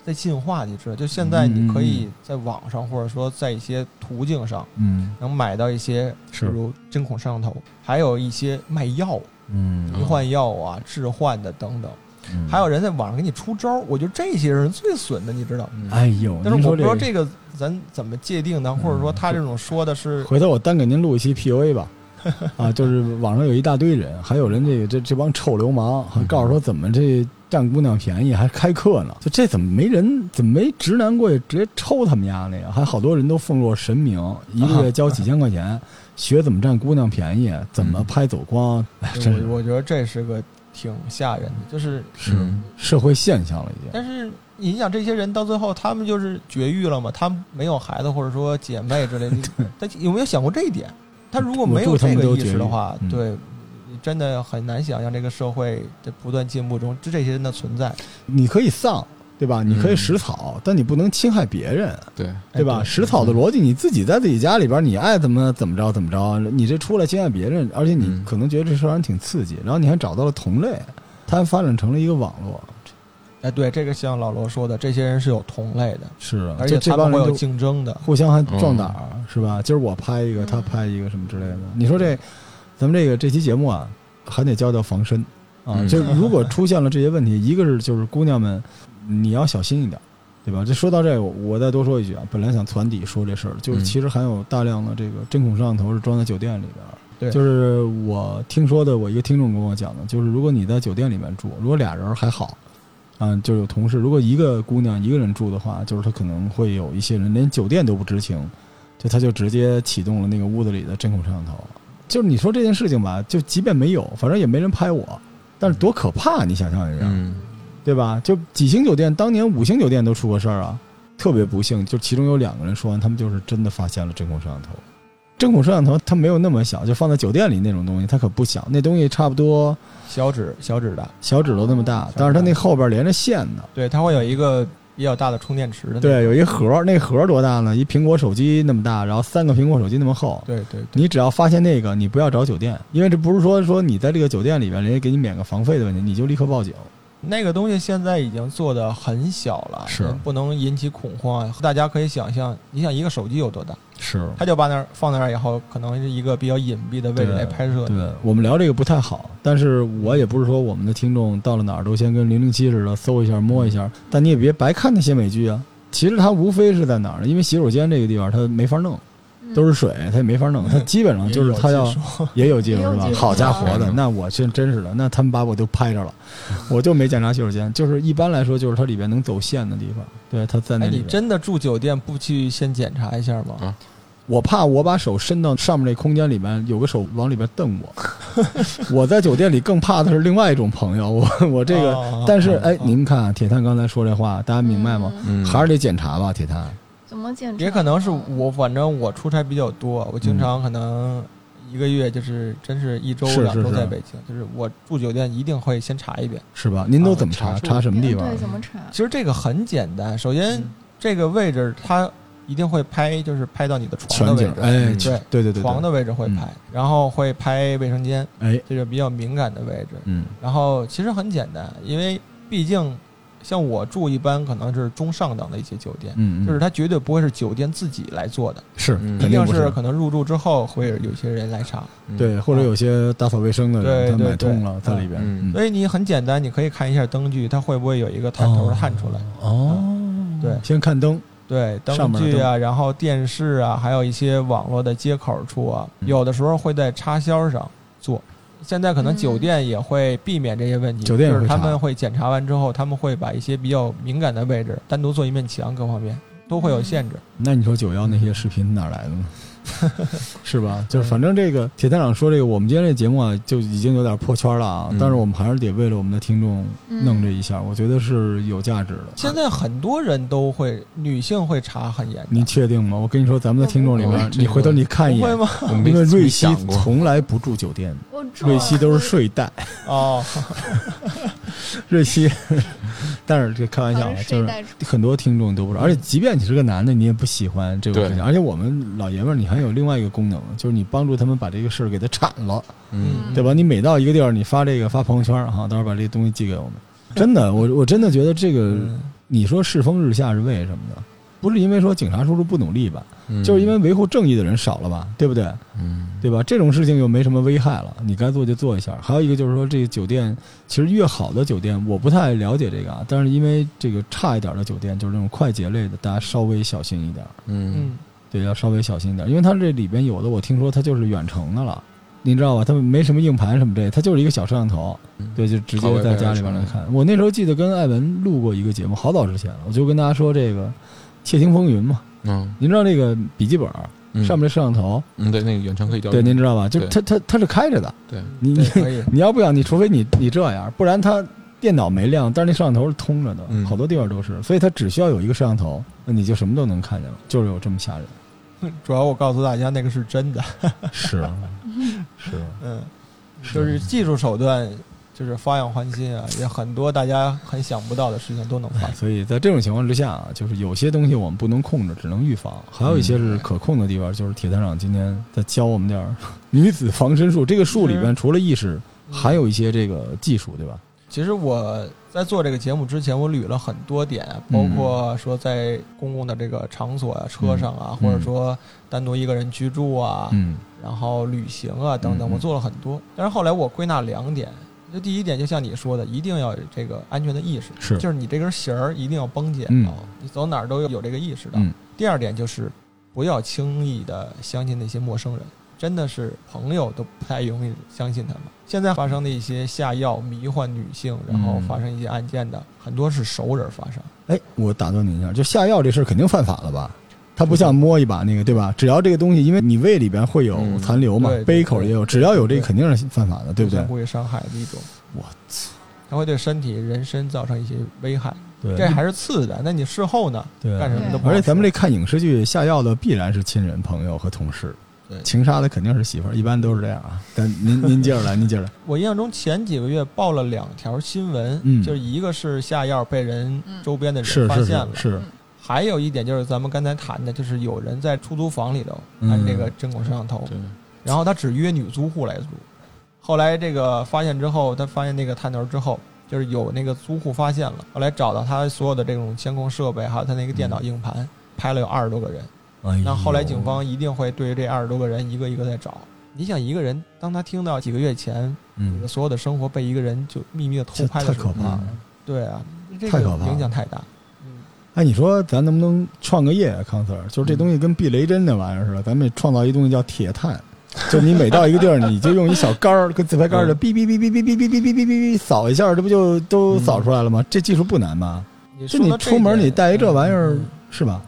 在进化，你知道？就现在你可以在网上或者说在一些途径上嗯，能买到一些，比是，如针孔摄像头，还有一些卖药、嗯迷幻药啊、置换的等等，嗯还有人在网上给你出招儿，我觉得这些人最损的，你知道？嗯哎呦，但是我不知道这个咱怎么界定呢？或者说他这种说的是回头我单给您录一期 PUA 吧。啊，就是网上有一大堆人，还有人这个这这帮臭流氓，还告诉说怎么这占姑娘便宜，还开课呢。就这怎么没人，怎么没直男过去直接抽他们家那个？还好多人都奉若神明，一个月交几千块钱，学怎么占姑娘便宜，怎么拍走光，我我觉得这是个挺吓人的，就是是嗯社会现象了已经。但是你想这些人到最后他们就是绝育了嘛？他们没有孩子或者说姐妹之类的，你他有没有想过这一点？他如果没有他这个意识的话，嗯对。真的很难想象这个社会在不断进步中，这这些人的存在。你可以丧，对吧？你可以食草，但你不能侵害别人，对，对吧？哎食草的逻辑，你自己在自己家里边，你爱怎么怎么着怎么着，你这出来侵害别人，而且你嗯可能觉得这事儿还挺刺激，然后你还找到了同类，它发展成了一个网络，哎，对，这个像老罗说的，这些人是有同类的，是啊，而且他们会有帮人有竞争的。互相还壮胆儿，是吧？今儿我拍一个，他拍一个，什么之类的。你说这，咱们这个这期节目啊，还得教教防身啊。嗯就如果 出现了这些问题，一个是就是姑娘们，你要小心一点，对吧？这说到这个，我再多说一句啊，本来想攒底说这事儿，就是嗯其实还有大量的这个针孔摄像头是装在酒店里边儿。对就是我听说的，我一个听众跟我讲的，就是如果你在酒店里面住，如果俩人还好，啊，就有同事，如果一个姑娘一个人住的话，就是她可能会有一些人连酒店都不知情，就她就直接启动了那个屋子里的针孔摄像头。就是你说这件事情吧，就即便没有，反正也没人拍我，但是多可怕，你想象一下，嗯对吧？就几星酒店，当年五星酒店都出过事儿啊，特别不幸，就其中有两个人说完，他们就是真的发现了针孔摄像头。针孔摄像头它没有那么小，就放在酒店里那种东西，它可不小，那东西差不多小指小指的，小指头那么大哦，但是它那后边连着线的。对，它会有一个比较大的充电池的。对，有一盒，那盒多大呢？一苹果手机那么大，然后三个苹果手机那么厚。对对对，你只要发现那个，你不要找酒店，因为这不是说说你在这个酒店里边，人家给你免个房费的问题，你就立刻报警。那个东西现在已经做的很小了，是不能引起恐慌啊。大家可以想象，你想一个手机有多大？是他就把那儿放那儿以后，可能是一个比较隐蔽的位置来拍摄你。对我们聊这个不太好，但是我也不是说我们的听众到了哪儿都先跟零零七似的搜一下摸一下，但你也别白看那些美剧啊。其实它无非是在哪儿呢？因为洗手间这个地方它没法弄，嗯都是水，它也没法弄。它基本上就是它要也有技术 是吧好家伙的，嗯那我真真是的，那他们把我就拍着了，我就没检查洗手间。就是一般来说，就是它里边能走线的地方，对，它在那哎，里边。你真的住酒店不去先检查一下吗？啊我怕我把手伸到上面那空间里面，有个手往里边瞪我。我在酒店里更怕的是另外一种朋友，我我这个，哦但是哎哦，您看铁探刚才说这话，大家明白吗？嗯，还是得检查吧，铁探。怎么检查？也可能是我，反正我出差比较多，我嗯经常可能一个月就是真是一周两周在北京，就是我住酒店一定会先查一遍。是吧？您都怎么查？查什么地方？对，怎么查？其实这个很简单，首先嗯这个位置它一定会拍，就是拍到你的床的位置，，哎，嗯对对对对，床的位置会嗯拍，然后会拍卫生间，哎，这是比较敏感的位置。嗯然后其实很简单，因为毕竟像我住一般可能是中上等的一些酒店，就是它绝对不会是酒店自己来做的，是嗯。一定肯定是可能入住之后会有些人来查。嗯。对，或者有些打扫卫生的人，他对对。买通了在里边，嗯所以你很简单，你可以看一下灯具，它会不会有一个探头探出来。哦，对。先看灯，对，灯。具啊，然后电视啊，还有一些网络的接口处啊，嗯。有的时候会在插销上做。现在可能嗯酒店也会避免这些问题，就是他们会检查完之后，他们会把一些比较敏感的位置单独做一面墙，各方面都会有限制。那你说九幺那些视频哪来的呢？是吧？就是反正这个铁探长说这个，我们今天这节目啊，就已经有点破圈了啊。嗯但是我们还是得为了我们的听众嗯弄这一下，我觉得是有价值的。现在很多人都会，女性会查很严你，确定吗？我跟你说，咱们的听众里面，你回头你看一眼？我没因为瑞希从来不住酒店，瑞希都是睡袋。哦，瑞希，但是这开玩笑啊，就是很多听众都不知道，而且即便你是个男的，你也不喜欢这个事情。而且我们老爷们儿，你还有另外一个功能，就是你帮助他们把这个事儿给它铲了，嗯对吧？你每到一个地儿，你发这个发朋友圈儿哈，到时候把这个东西寄给我们。真的，我我真的觉得这个，嗯你说世风日下是为什么呢？不是因为说警察叔叔不努力吧，嗯就是因为维护正义的人少了吧，对不对？嗯对吧？这种事情又没什么危害了，你该做就做一下。还有一个就是说，这个酒店其实越好的酒店，我不太了解这个啊，但是因为这个差一点的酒店，就是那种快捷类的，大家稍微小心一点。嗯嗯，对，要稍微小心一点，因为它这里边有的我听说它就是远程的了，你知道吧？它没什么硬盘什么这个，它就是一个小摄像头，对，就直接在家里边来看。我那时候记得跟艾文录过一个节目，好早之前了，我就跟大家说这个《窃听风云》嘛，嗯您知道那个笔记本嗯上面这摄像头，嗯对那个远程可以调对，您知道吧？就它它它是开着的，对你。你要不想，你除非你你这样，不然它电脑没亮，但是那摄像头是通着的，嗯好多地方都是，所以它只需要有一个摄像头，那你就什么都能看见了，就是有这么吓人。主要我告诉大家，那个是真的。是是，嗯，就是技术手段，就是发扬欢心啊，也很多大家很想不到的事情都能发生。所以在这种情况之下啊，就是有些东西我们不能控制，只能预防；还有一些是可控的地方，就是铁探长今天在教我们点儿女子防身术。这个术里边除了意识，还有一些这个技术，对吧？其实我在做这个节目之前，我捋了很多点，包括说在公共的这个场所啊、车上啊，或者说单独一个人居住啊，嗯，然后旅行啊等等，我做了很多。但是后来我归纳两点，就第一点，就像你说的，一定要有这个安全的意识，是，就是你这根弦儿一定要绷紧嗯，你走哪儿都有有这个意识的。嗯。第二点就是不要轻易的相信那些陌生人，真的是朋友都不太容易相信他们。现在发生的一些下药迷幻女性，然后发生一些案件的，很多是熟人发生。哎，我打断你一下，就下药这事儿肯定犯法了吧？它不像摸一把那个，对吧？只要这个东西，因为你胃里边会有嗯残留嘛杯口也有，只要有这个肯定是犯法的，对不对？故意伤害的一种，我操！它会对身体、人身造成一些危害。对，这还是次的，那你事后呢？对干什么都不。而且咱们这看影视剧下药的必然是亲人、朋友和同事，对情杀的肯定是媳妇儿，一般都是这样啊。但您您接着来，您接着来。我印象中前几个月报了两条新闻，嗯。就是一个是下药被人嗯。周边的人发现了，是。是，还有一点就是咱们刚才谈的，就是有人在出租房里头嗯。安这个针孔摄像头，对，然后他只约女租户来租。后来这个发现之后，他发现那个探头之后，就是有那个租户发现了，后来找到他所有的这种监控设备，还有他那个电脑硬盘，拍了有二十多个人。那后来警方一定会对这二十多个人一个一个在找。你想一个人，当他听到几个月前嗯，所有的生活被一个人就秘密的偷拍的时候，可怕了。对啊，这个太可怕影响太大。嗯，哎，你说咱能不能创个业啊，康 Sir？就是这东西跟避雷针那玩意儿似的，咱们也创造一东西叫铁探。就你每到一个地儿，你就用一小杆儿，跟自拍杆儿的哔哔哔哔哔哔哔哔哔哔哔哔扫一下，这不就都扫出来了吗？这技术不难吧？就你出门你带一这玩意儿嗯是吧？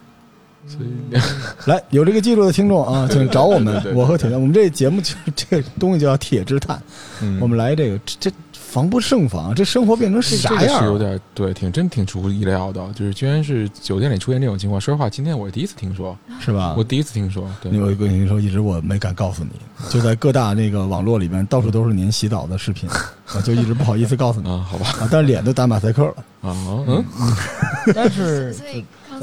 所以嗯 来，有这个记录的听众啊，请找我们我和铁蛋，我们这节目就这个东西叫铁之探，嗯我们来这个这这防不胜防，这生活变成这啥样是有？点对，挺真挺出乎意料的，就是居然是酒店里出现这种情况。说实话，今天我是第一次听说，是吧我？第一次听说。对，我跟您说，一直我没敢告诉你，就在各大那个网络里边，到处都是您洗澡的视频，我就一直不好意思告诉你啊，好吧，啊，但是脸都打马赛克了。啊，嗯 但是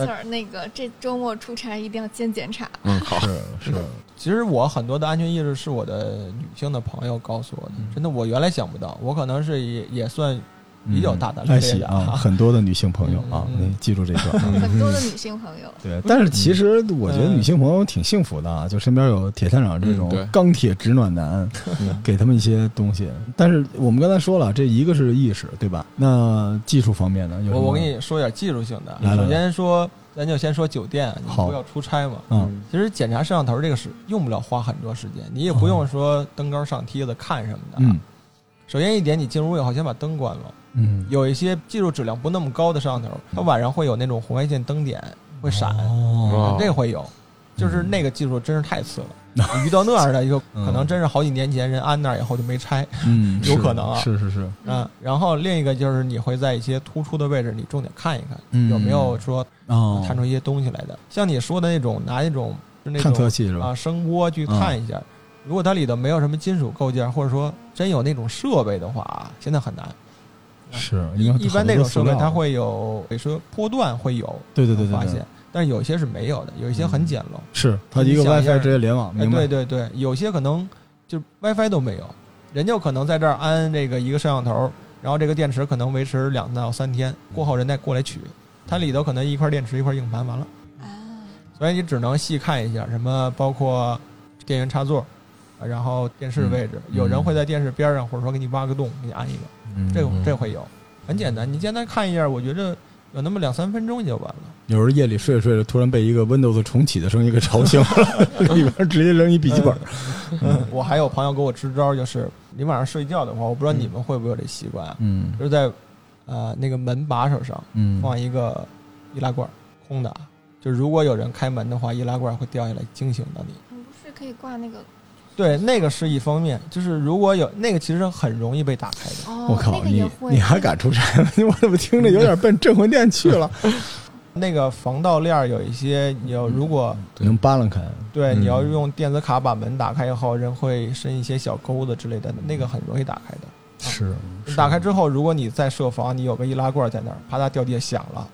Sir 那个这周末出差一定要先检查。嗯，好，是是，其实我很多的安全意识是我的女性的朋友告诉我的，真的我原来想不到，我可能是也也算比较大的爱的喜啊，很多的女性朋友啊，你记住这个啊。很多的女性朋友，对，但是其实我觉得嗯女性朋友挺幸福的啊，就身边有铁探长这种钢铁直暖男，嗯给他们一些东西。但是我们刚才说了，这一个是意识，对吧？那技术方面呢？我我跟你说点技术性的，首先说，咱就先说酒店，你不要出差嘛。嗯其实检查摄像头这个是用不了花很多时间，你也不用说登高上梯子看什么的。嗯首先一点，你进入以后先把灯关了。嗯，有一些技术质量不那么高的摄像头，它晚上会有那种红外线灯点会闪，这个会有。就是那个技术真是太次了，你遇到那样的一个，嗯可能真是好几年前人安那儿以后就没拆，嗯，有可能啊是是是，嗯。然后另一个就是你会在一些突出的位置，你重点看一看，嗯有没有说哦，探出一些东西来的。像你说的那种拿那种就那探测种器是吧？啊声波去看一下，如果它里头没有什么金属构件，或者说真有那种设备的话，现在很难。是，一因为一般那种设备它它会有，比如说波段会有对对对对对发现，但是有些是没有的，有一些很简陋。是它一个 WiFi 直接联网，哎，明白？对对对，有些可能就 WiFi 都没有，人就可能在这儿安这个一个摄像头，然后这个电池可能维持两到三天，过后人再过来取，它里头可能一块电池一块硬盘完了，啊，所以你只能细看一下，什么包括电源插座，啊然后电视位置，嗯有人会在电视边上或者说给你挖个洞给你安一个，嗯这个这会有，很简单，你简单看一下，我觉着有那么两三分钟就完了。有时候夜里睡着睡着，突然被一个 Windows 重启的声音给吵醒了，里边直接扔一笔记本。嗯，我还有朋友给我支招，就是你晚上睡觉的话，我不知道你们会不会有这习惯啊，嗯就是在呃那个门把手上嗯放一个易拉罐，空的啊，就如果有人开门的话，易拉罐会掉下来惊醒到你。你不是可以挂那个？对，那个是一方面，就是如果有那个，其实很容易被打开的。哦，我靠，那个你。你还敢出差？我怎么听着有点奔镇魂殿去了？那个防盗链儿有一些，你要如果能扒拉开？对嗯你要用电子卡把门打开以后，人会伸一些小钩子之类的，那个很容易打开的。是是打开之后，如果你在设防，你有个易拉罐在那儿，啪嗒掉地下响了，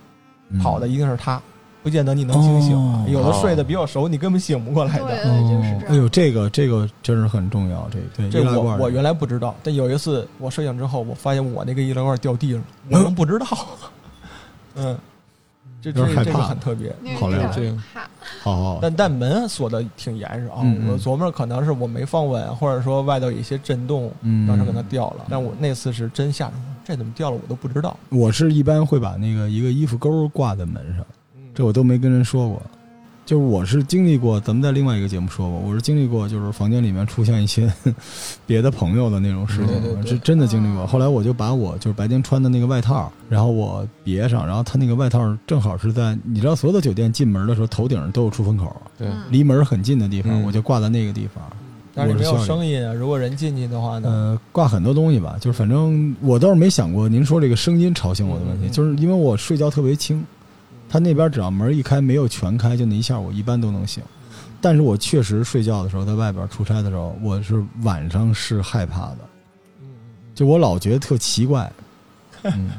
嗯跑的一定是他，不见得你能清醒。哦有的睡得比较熟，你根本醒不过来对的。对，就是这样。哦哎呦，这个这个真是很重要，这个对这我我原来不知道，但有一次我睡醒之后，我发现我那个易拉罐掉地上了，我能不知道？嗯，这这这个很特别。好嘞这个，好好但但门锁的挺严实啊，我琢磨可能是我没放稳，或者说外头有一些震动，嗯当时可能掉了。但我那次是真吓着了，这怎么掉了我都不知道。我是一般会把那个一个衣服钩挂在门上，这我都没跟人说过。就是我是经历过，咱们在另外一个节目说过，我是经历过，就是房间里面出现一些 别的朋友的那种事情，是真的经历过。后来我就把我就是白天穿的那个外套，然后我别上，然后他那个外套正好是在你知道，所有的酒店进门的时候头顶上都有出风口，对，嗯离门很近的地方，嗯我就挂在那个地方。但是没有声音啊，如果人进去的话呢？呃，挂很多东西吧，就是反正我倒是没想过您说这个声音吵醒我的问题，嗯嗯嗯就是因为我睡觉特别轻，他那边只要门一开没有全开，就那一下我一般都能醒。但是我确实睡觉的时候，在外边出差的时候，我是晚上是害怕的，嗯就我老觉得特奇怪。嗯，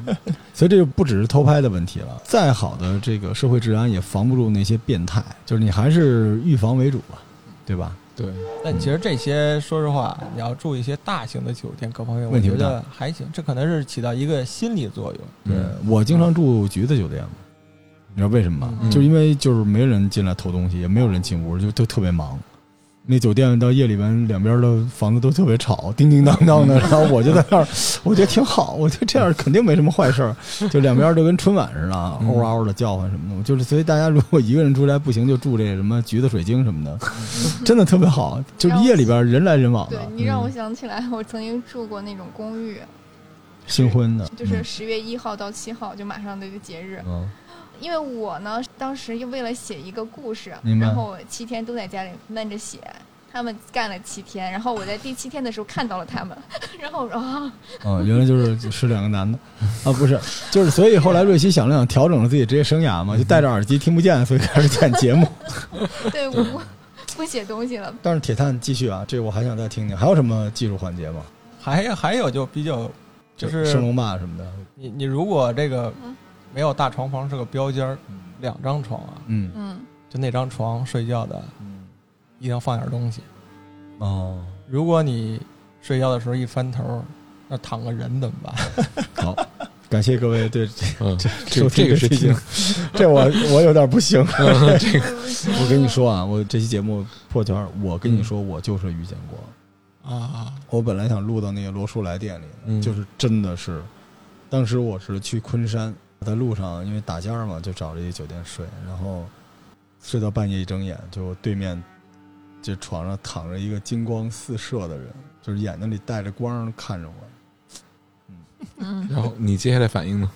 所以这就不只是偷拍的问题了。再好的这个社会治安也防不住那些变态，就是你还是预防为主吧，对吧？对，但其实这些，说实话，你要住一些大型的酒店，各方面我觉得还行。这可能是起到一个心理作用。对嗯我经常住橘子酒店嘛，你知道为什么吗？嗯就因为就是没人进来偷东西，也没有人进屋，就都特别忙。那酒店到夜里边，两边的房子都特别吵，叮叮当当的。然后我就在那儿，我觉得挺好，我觉得这样肯定没什么坏事儿。就两边就跟春晚似的，嗯嗷嗷的叫唤什么的。就是所以大家如果一个人出来不行，就住这什么橘子水晶什么的，真的特别好。就是夜里边人来人往的对，你让我嗯想起来，我曾经住过那种公寓，新婚的，就是十月一号到七号，就马上的一个节日。嗯因为我呢，当时又为了写一个故事，然后我七天都在家里闷着写。他们干了七天，然后我在第七天的时候看到了他们，然后我说啊，嗯，原来就是是两个男的 啊，不是，就是所以后来瑞希想了想，调整了自己职业生涯嘛，就戴着耳机听不见，所以开始剪节目。对我不不写东西了。但是铁探继续啊，这个我还想再听听，还有什么技术环节吗？还还有就比较，就是升龙霸什么的，你你如果这个嗯没有大床房是个标间儿，两张床啊，嗯。嗯，就那张床睡觉的，嗯，一定要放点东西。哦，如果你睡觉的时候一翻头，那躺个人怎么办？好，感谢各位对 这嗯，这这个是期节听目，这我我有点不行。这个我跟你说啊，我这期节目破圈儿，我跟你说，我就是遇见过。啊，我本来想录到那个罗叔来店里，嗯。就是真的是，当时我是去昆山，在路上因为打尖儿嘛，就找了一个酒店睡，然后睡到半夜一睁眼，就对面这床上躺着一个金光四射的人，就是眼睛里带着光看着我。嗯，然后你接下来反应呢？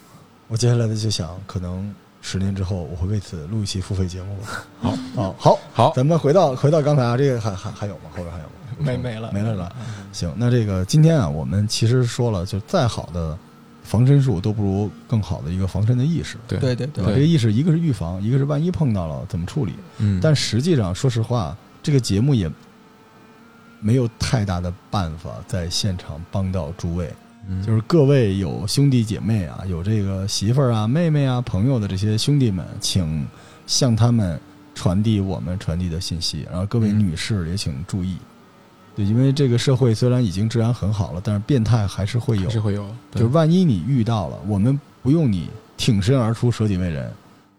我接下来的就想，可能十年之后我会为此录一期付费节目吧。好，好，好，好，咱们回到回到刚才啊，这个还还还有吗？后边还有吗？没没了没了是吧？行，那这个今天啊，我们其实说了，就再好的防身术都不如更好的一个防身的意识，对对对对吧？对，这个意识一个是预防，一个是万一碰到了怎么处理。嗯，但实际上，说实话，这个节目也没有太大的办法在现场帮到诸位。嗯就是各位有兄弟姐妹啊，有这个媳妇儿啊、妹妹啊、朋友的这些兄弟们，请向他们传递我们传递的信息。然后各位嗯女士也请注意，对，因为这个社会虽然已经治安很好了，但是变态还是会有还。是会有，就是万一你遇到了，我们不用你挺身而出，舍己为人。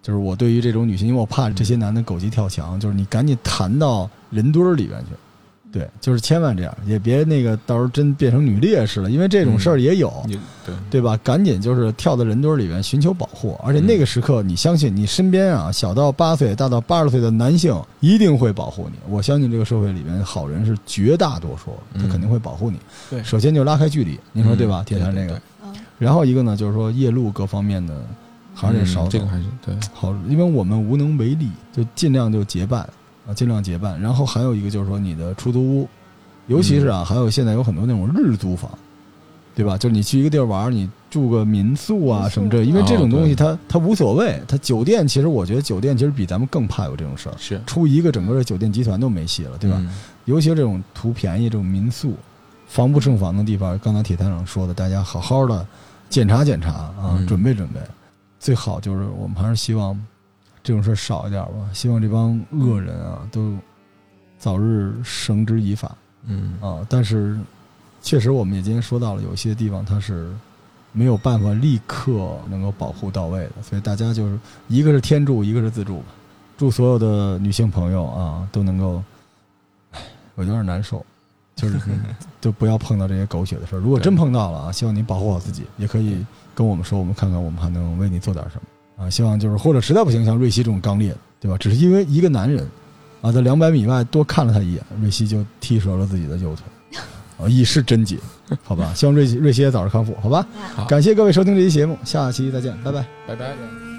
就是我对于这种女性，因为我怕这些男的狗急跳墙，就是你赶紧弹到人堆儿里边去。对，就是千万这样，也别那个到时候真变成女烈士了，因为这种事儿也有。你对对吧？赶紧就是跳到人堆里面寻求保护，而且那个时刻，你相信你身边啊，小到八岁，大到八十岁的男性一定会保护你。我相信这个社会里面好人是绝大多数，他嗯肯定会保护你。对首先就拉开距离，您说对吧？嗯铁男这个然后一个呢，就是说夜路各方面的还是得少走嗯这个还是对，好，因为我们无能为力，就尽量就结伴啊，尽量结伴。然后还有一个就是说你的出租屋，尤其是啊，还有现在有很多那种日租房，对吧？就是你去一个地儿玩儿，你住个民宿啊什么这，因为这种东西哦它它无所谓。它酒店其实我觉得酒店其实比咱们更怕有这种事儿，是出一个整个的酒店集团都没戏了，对吧？嗯尤其是这种图便宜这种民宿，防不胜防的地方，刚才铁探长说的，大家好好的检查检查啊，嗯准备准备。最好就是我们还是希望这种事儿少一点吧，希望这帮恶人啊都早日绳之以法嗯啊。但是确实，我们也今天说到了，有些地方它是没有办法立刻能够保护到位的，所以大家就是一个是天助，一个是自助吧。祝所有的女性朋友啊都能够，唉我有点难受，就是 就不要碰到这些狗血的事儿。如果真碰到了啊，希望您保护好自己，也可以跟我们说，我们看看我们还能为你做点什么啊。希望就是或者实在不行，像瑞希这种刚烈，对吧？只是因为一个男人啊，在两百米外多看了他一眼，瑞希就踢折了自己的右腿，啊，以示贞洁，好吧？希望瑞希瑞希也早日康复，好吧？好感谢各位收听这期节目，下期再见，拜拜。拜拜。